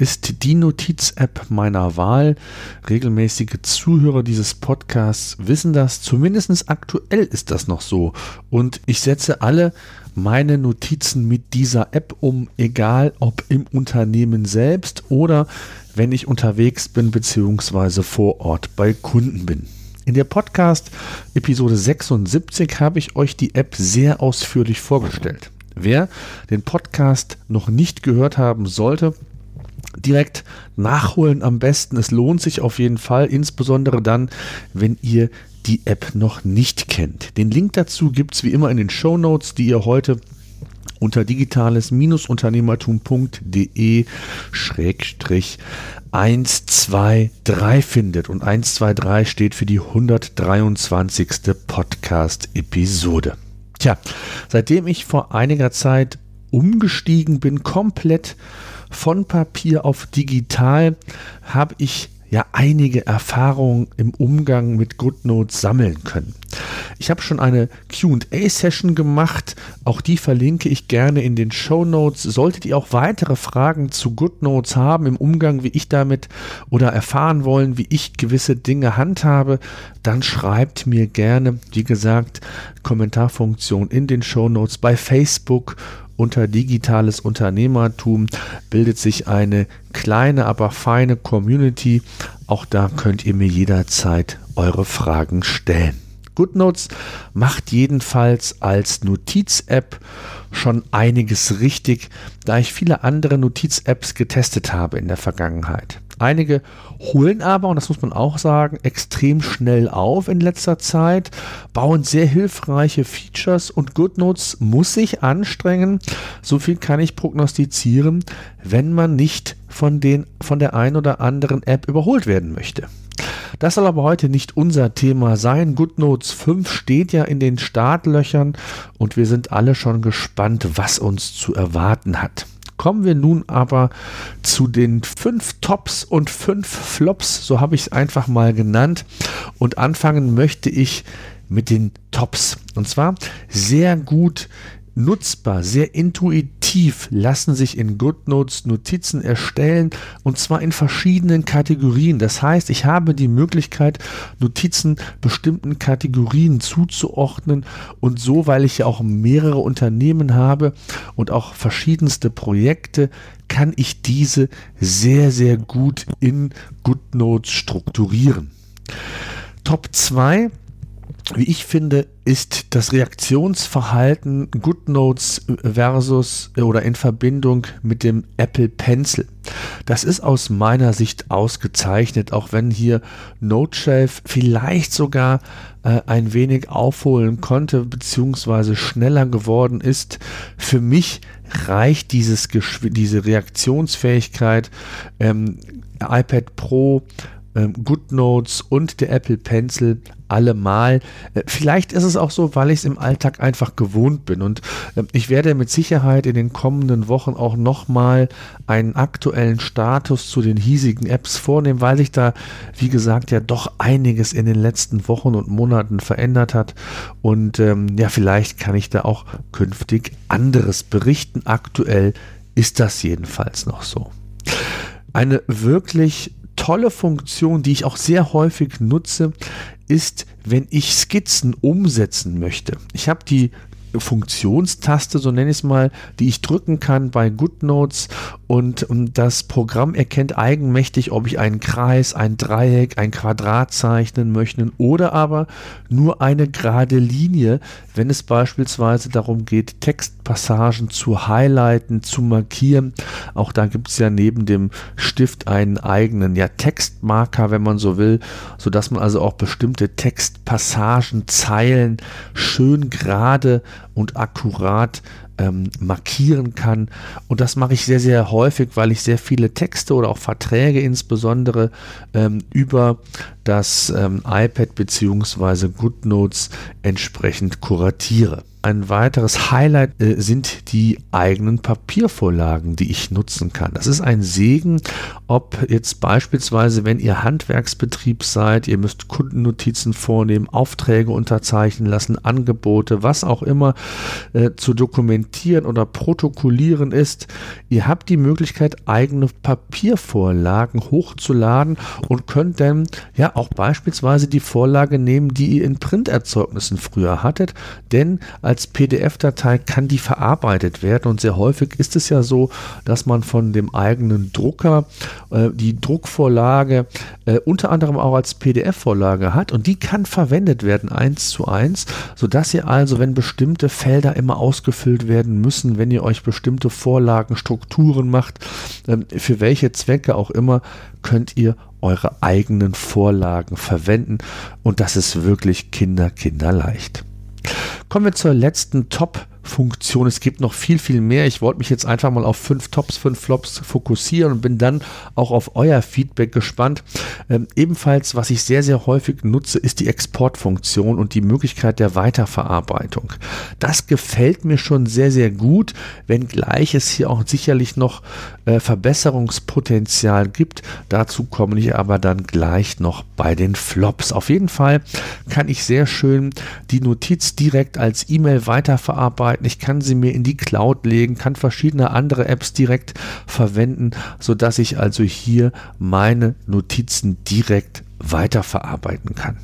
ist die Notiz-App meiner Wahl. Regelmäßige Zuhörer dieses Podcasts wissen das. Zumindest aktuell ist das noch so. Und ich setze alle meine Notizen mit dieser App um, egal ob im Unternehmen selbst oder wenn ich unterwegs bin bzw. vor Ort bei Kunden bin. In der Podcast Episode 76 habe ich euch die App sehr ausführlich vorgestellt. Wer den Podcast noch nicht gehört haben sollte, direkt nachholen am besten. Es lohnt sich auf jeden Fall, insbesondere dann, wenn ihr die App noch nicht kennt. Den Link dazu gibt es wie immer in den Show Notes, die ihr heute unter digitales-unternehmertum.de 123 findet. Und 123 steht für die 123. Podcast-Episode. Tja, seitdem ich vor einiger Zeit umgestiegen bin, komplett von Papier auf digital, habe ich ja einige Erfahrungen im Umgang mit GoodNotes sammeln können. Ich habe schon eine QA-Session gemacht, auch die verlinke ich gerne in den Show Notes. Solltet ihr auch weitere Fragen zu GoodNotes haben im Umgang, wie ich damit oder erfahren wollen, wie ich gewisse Dinge handhabe, dann schreibt mir gerne, wie gesagt, Kommentarfunktion in den Show Notes bei Facebook unter digitales Unternehmertum bildet sich eine kleine, aber feine Community. Auch da könnt ihr mir jederzeit eure Fragen stellen. GoodNotes macht jedenfalls als Notiz-App schon einiges richtig, da ich viele andere Notiz-Apps getestet habe in der Vergangenheit. Einige holen aber, und das muss man auch sagen, extrem schnell auf in letzter Zeit, bauen sehr hilfreiche Features und GoodNotes muss sich anstrengen. So viel kann ich prognostizieren, wenn man nicht von, den, von der ein oder anderen App überholt werden möchte. Das soll aber heute nicht unser Thema sein. GoodNotes 5 steht ja in den Startlöchern und wir sind alle schon gespannt, was uns zu erwarten hat. Kommen wir nun aber zu den fünf Tops und fünf Flops, so habe ich es einfach mal genannt. Und anfangen möchte ich mit den Tops. Und zwar sehr gut nutzbar, sehr intuitiv lassen sich in GoodNotes Notizen erstellen und zwar in verschiedenen Kategorien. Das heißt, ich habe die Möglichkeit, Notizen bestimmten Kategorien zuzuordnen und so, weil ich ja auch mehrere Unternehmen habe und auch verschiedenste Projekte, kann ich diese sehr, sehr gut in GoodNotes strukturieren. Top 2 wie ich finde, ist das Reaktionsverhalten GoodNotes versus oder in Verbindung mit dem Apple Pencil. Das ist aus meiner Sicht ausgezeichnet, auch wenn hier NoteShelf vielleicht sogar äh, ein wenig aufholen konnte, beziehungsweise schneller geworden ist. Für mich reicht dieses diese Reaktionsfähigkeit ähm, iPad Pro ähm, GoodNotes und der Apple Pencil allemal. Äh, vielleicht ist es auch so, weil ich es im Alltag einfach gewohnt bin. Und äh, ich werde mit Sicherheit in den kommenden Wochen auch nochmal einen aktuellen Status zu den hiesigen Apps vornehmen, weil sich da, wie gesagt, ja doch einiges in den letzten Wochen und Monaten verändert hat. Und ähm, ja, vielleicht kann ich da auch künftig anderes berichten. Aktuell ist das jedenfalls noch so. Eine wirklich tolle Funktion, die ich auch sehr häufig nutze, ist, wenn ich Skizzen umsetzen möchte. Ich habe die Funktionstaste, so nenne ich es mal, die ich drücken kann bei GoodNotes und, das Programm erkennt eigenmächtig, ob ich einen Kreis, ein Dreieck, ein Quadrat zeichnen möchte oder aber nur eine gerade Linie, wenn es beispielsweise darum geht, Textpassagen zu highlighten, zu markieren. Auch da gibt es ja neben dem Stift einen eigenen ja, Textmarker, wenn man so will, sodass man also auch bestimmte Textpassagen, Zeilen schön gerade und akkurat ähm, markieren kann. Und das mache ich sehr, sehr häufig, weil ich sehr viele Texte oder auch Verträge insbesondere ähm, über das ähm, iPad bzw. GoodNotes entsprechend kuratiere. Ein weiteres Highlight äh, sind die eigenen Papiervorlagen, die ich nutzen kann. Das ist ein Segen, ob jetzt beispielsweise, wenn ihr Handwerksbetrieb seid, ihr müsst Kundennotizen vornehmen, Aufträge unterzeichnen lassen, Angebote, was auch immer äh, zu dokumentieren oder protokollieren ist. Ihr habt die Möglichkeit, eigene Papiervorlagen hochzuladen und könnt dann ja auch beispielsweise die Vorlage nehmen, die ihr in Printerzeugnissen früher hattet, denn als PDF-Datei kann die verarbeitet werden. Und sehr häufig ist es ja so, dass man von dem eigenen Drucker äh, die Druckvorlage äh, unter anderem auch als PDF-Vorlage hat. Und die kann verwendet werden eins zu eins, sodass ihr also, wenn bestimmte Felder immer ausgefüllt werden müssen, wenn ihr euch bestimmte Vorlagen, Strukturen macht, äh, für welche Zwecke auch immer, könnt ihr eure eigenen Vorlagen verwenden. Und das ist wirklich kinder, kinderleicht. Kommen wir zur letzten Top Funktion. Es gibt noch viel, viel mehr. Ich wollte mich jetzt einfach mal auf fünf Tops, fünf Flops fokussieren und bin dann auch auf euer Feedback gespannt. Ähm, ebenfalls, was ich sehr, sehr häufig nutze, ist die Exportfunktion und die Möglichkeit der Weiterverarbeitung. Das gefällt mir schon sehr, sehr gut, wenngleich es hier auch sicherlich noch äh, Verbesserungspotenzial gibt. Dazu komme ich aber dann gleich noch bei den Flops. Auf jeden Fall kann ich sehr schön die Notiz direkt als E-Mail weiterverarbeiten Möglichkeiten. Ich kann sie mir in die Cloud legen, kann verschiedene andere Apps direkt verwenden, sodass ich also hier meine Notizen direkt weiterverarbeiten kann.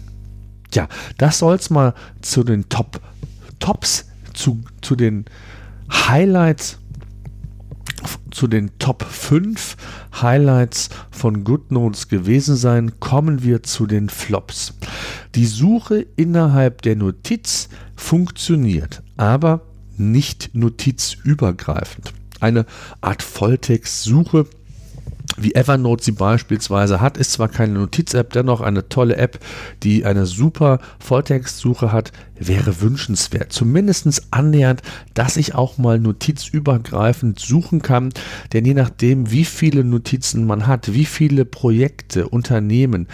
Ja, das soll es mal zu den Top Tops, zu, zu den Highlights zu den Top 5 Highlights von GoodNotes gewesen sein, kommen wir zu den Flops. Die Suche innerhalb der Notiz funktioniert, aber nicht notizübergreifend. Eine Art Volltextsuche wie Evernote sie beispielsweise hat, ist zwar keine Notiz-App, dennoch eine tolle App, die eine super Volltextsuche hat, wäre wünschenswert. Zumindest annähernd, dass ich auch mal notizübergreifend suchen kann, denn je nachdem, wie viele Notizen man hat, wie viele Projekte, Unternehmen,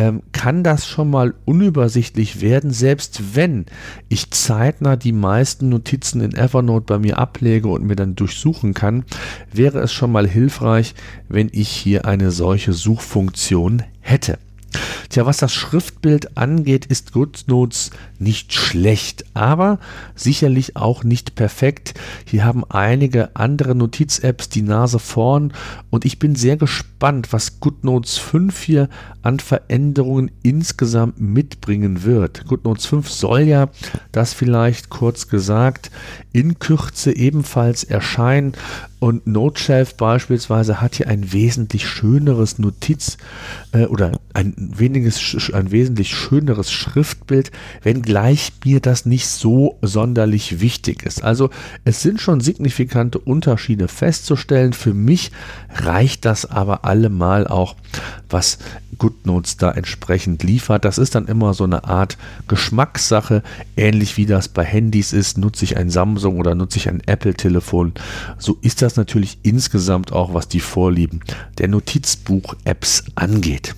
ähm, kann das schon mal unübersichtlich werden, selbst wenn ich zeitnah die meisten Notizen in Evernote bei mir ablege und mir dann durchsuchen kann, wäre es schon mal hilfreich, wenn ich hier eine solche Suchfunktion hätte. Tja, was das Schriftbild angeht, ist GoodNotes nicht schlecht, aber sicherlich auch nicht perfekt. Hier haben einige andere Notiz-Apps die Nase vorn und ich bin sehr gespannt, was GoodNotes 5 hier an Veränderungen insgesamt mitbringen wird. GoodNotes 5 soll ja, das vielleicht kurz gesagt, in Kürze ebenfalls erscheinen und NoteShelf beispielsweise hat hier ein wesentlich schöneres Notiz äh, oder ein, weniges, ein wesentlich schöneres Schriftbild, wenngleich mir das nicht so sonderlich wichtig ist. Also es sind schon signifikante Unterschiede festzustellen. Für mich reicht das aber allemal auch, was GoodNotes da entsprechend liefert. Das ist dann immer so eine Art Geschmackssache, ähnlich wie das bei Handys ist. Nutze ich ein Samsung oder nutze ich ein Apple-Telefon? So ist das natürlich insgesamt auch, was die Vorlieben der Notizbuch-Apps angeht.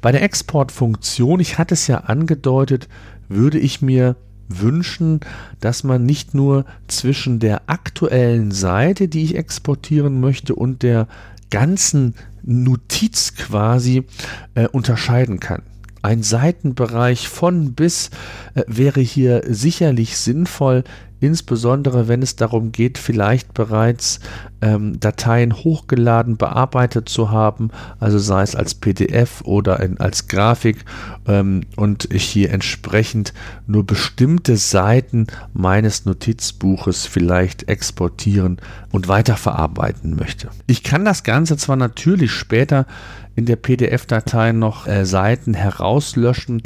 Bei der Exportfunktion, ich hatte es ja angedeutet, würde ich mir wünschen, dass man nicht nur zwischen der aktuellen Seite, die ich exportieren möchte, und der ganzen Notiz quasi äh, unterscheiden kann. Ein Seitenbereich von bis äh, wäre hier sicherlich sinnvoll, insbesondere wenn es darum geht, vielleicht bereits ähm, Dateien hochgeladen, bearbeitet zu haben, also sei es als PDF oder in, als Grafik ähm, und ich hier entsprechend nur bestimmte Seiten meines Notizbuches vielleicht exportieren und weiterverarbeiten möchte. Ich kann das Ganze zwar natürlich später in der PDF-Datei noch äh, Seiten herauslöschen,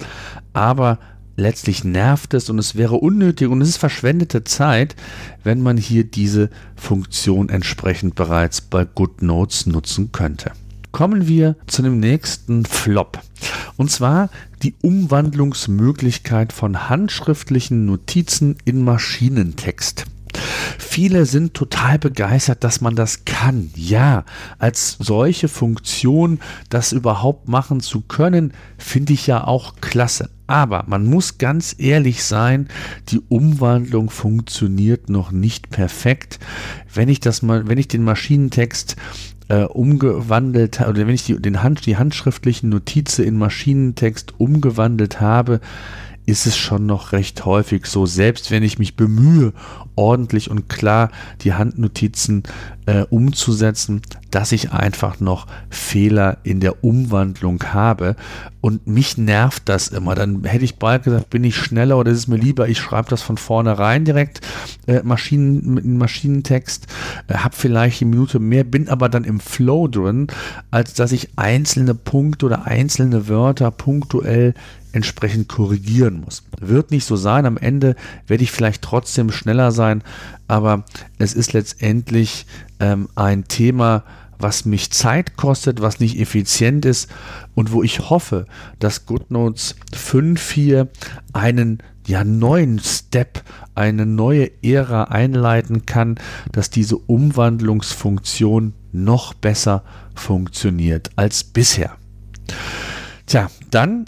aber letztlich nervt es und es wäre unnötig und es ist verschwendete Zeit, wenn man hier diese Funktion entsprechend bereits bei GoodNotes nutzen könnte. Kommen wir zu dem nächsten Flop. Und zwar die Umwandlungsmöglichkeit von handschriftlichen Notizen in Maschinentext. Viele sind total begeistert, dass man das kann. Ja, als solche Funktion, das überhaupt machen zu können, finde ich ja auch klasse. Aber man muss ganz ehrlich sein, die Umwandlung funktioniert noch nicht perfekt. Wenn ich das mal, wenn ich den Maschinentext äh, umgewandelt oder wenn ich die, den Hand, die handschriftlichen Notizen in Maschinentext umgewandelt habe, ist es schon noch recht häufig so, selbst wenn ich mich bemühe, ordentlich und klar die Handnotizen äh, umzusetzen, dass ich einfach noch Fehler in der Umwandlung habe. Und mich nervt das immer. Dann hätte ich bald gesagt, bin ich schneller oder ist es mir lieber, ich schreibe das von vornherein direkt äh, Maschinen, in Maschinentext, äh, habe vielleicht eine Minute mehr, bin aber dann im Flow drin, als dass ich einzelne Punkte oder einzelne Wörter punktuell entsprechend korrigieren muss. Wird nicht so sein. Am Ende werde ich vielleicht trotzdem schneller sein, aber es ist letztendlich ähm, ein Thema, was mich Zeit kostet, was nicht effizient ist und wo ich hoffe, dass GoodNotes 5 hier einen ja, neuen Step, eine neue Ära einleiten kann, dass diese Umwandlungsfunktion noch besser funktioniert als bisher. Tja, dann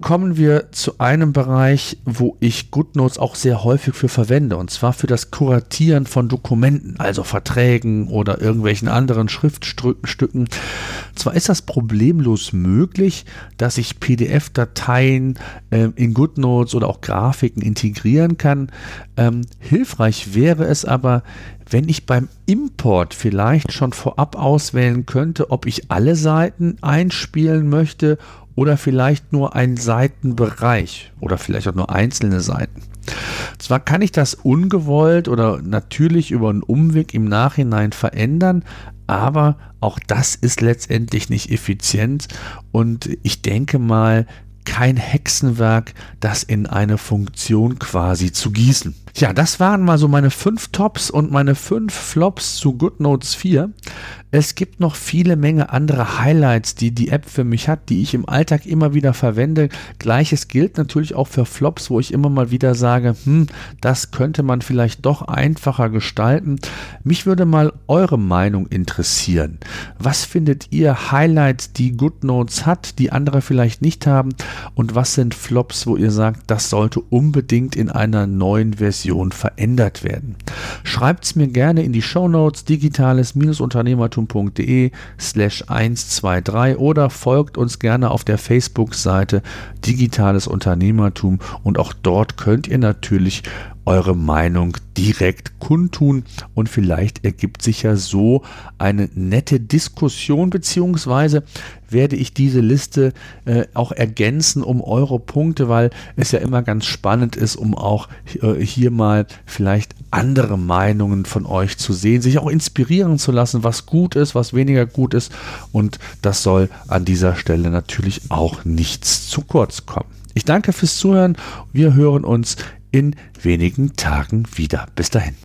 kommen wir zu einem Bereich, wo ich GoodNotes auch sehr häufig für verwende, und zwar für das Kuratieren von Dokumenten, also Verträgen oder irgendwelchen anderen Schriftstücken. Zwar ist das problemlos möglich, dass ich PDF-Dateien äh, in GoodNotes oder auch Grafiken integrieren kann. Ähm, hilfreich wäre es aber, wenn ich beim Import vielleicht schon vorab auswählen könnte, ob ich alle Seiten einspielen möchte oder vielleicht nur einen Seitenbereich oder vielleicht auch nur einzelne Seiten. Zwar kann ich das ungewollt oder natürlich über einen Umweg im Nachhinein verändern, aber auch das ist letztendlich nicht effizient und ich denke mal, kein Hexenwerk, das in eine Funktion quasi zu gießen. Tja, das waren mal so meine fünf Tops und meine fünf Flops zu GoodNotes 4. Es gibt noch viele Menge andere Highlights, die die App für mich hat, die ich im Alltag immer wieder verwende. Gleiches gilt natürlich auch für Flops, wo ich immer mal wieder sage, hm, das könnte man vielleicht doch einfacher gestalten. Mich würde mal eure Meinung interessieren. Was findet ihr Highlights, die GoodNotes hat, die andere vielleicht nicht haben? Und was sind Flops, wo ihr sagt, das sollte unbedingt in einer neuen Version verändert werden? Schreibt es mir gerne in die Show Notes digitales-unternehmertum wachstum.de slash 123 oder folgt uns gerne auf der Facebook-Seite Digitales Unternehmertum und auch dort könnt ihr natürlich eure Meinung direkt kundtun und vielleicht ergibt sich ja so eine nette Diskussion beziehungsweise werde ich diese Liste äh, auch ergänzen um eure Punkte, weil es ja immer ganz spannend ist, um auch äh, hier mal vielleicht andere Meinungen von euch zu sehen, sich auch inspirieren zu lassen, was gut ist, was weniger gut ist und das soll an dieser Stelle natürlich auch nichts zu kurz kommen. Ich danke fürs Zuhören. Wir hören uns in wenigen Tagen wieder. Bis dahin.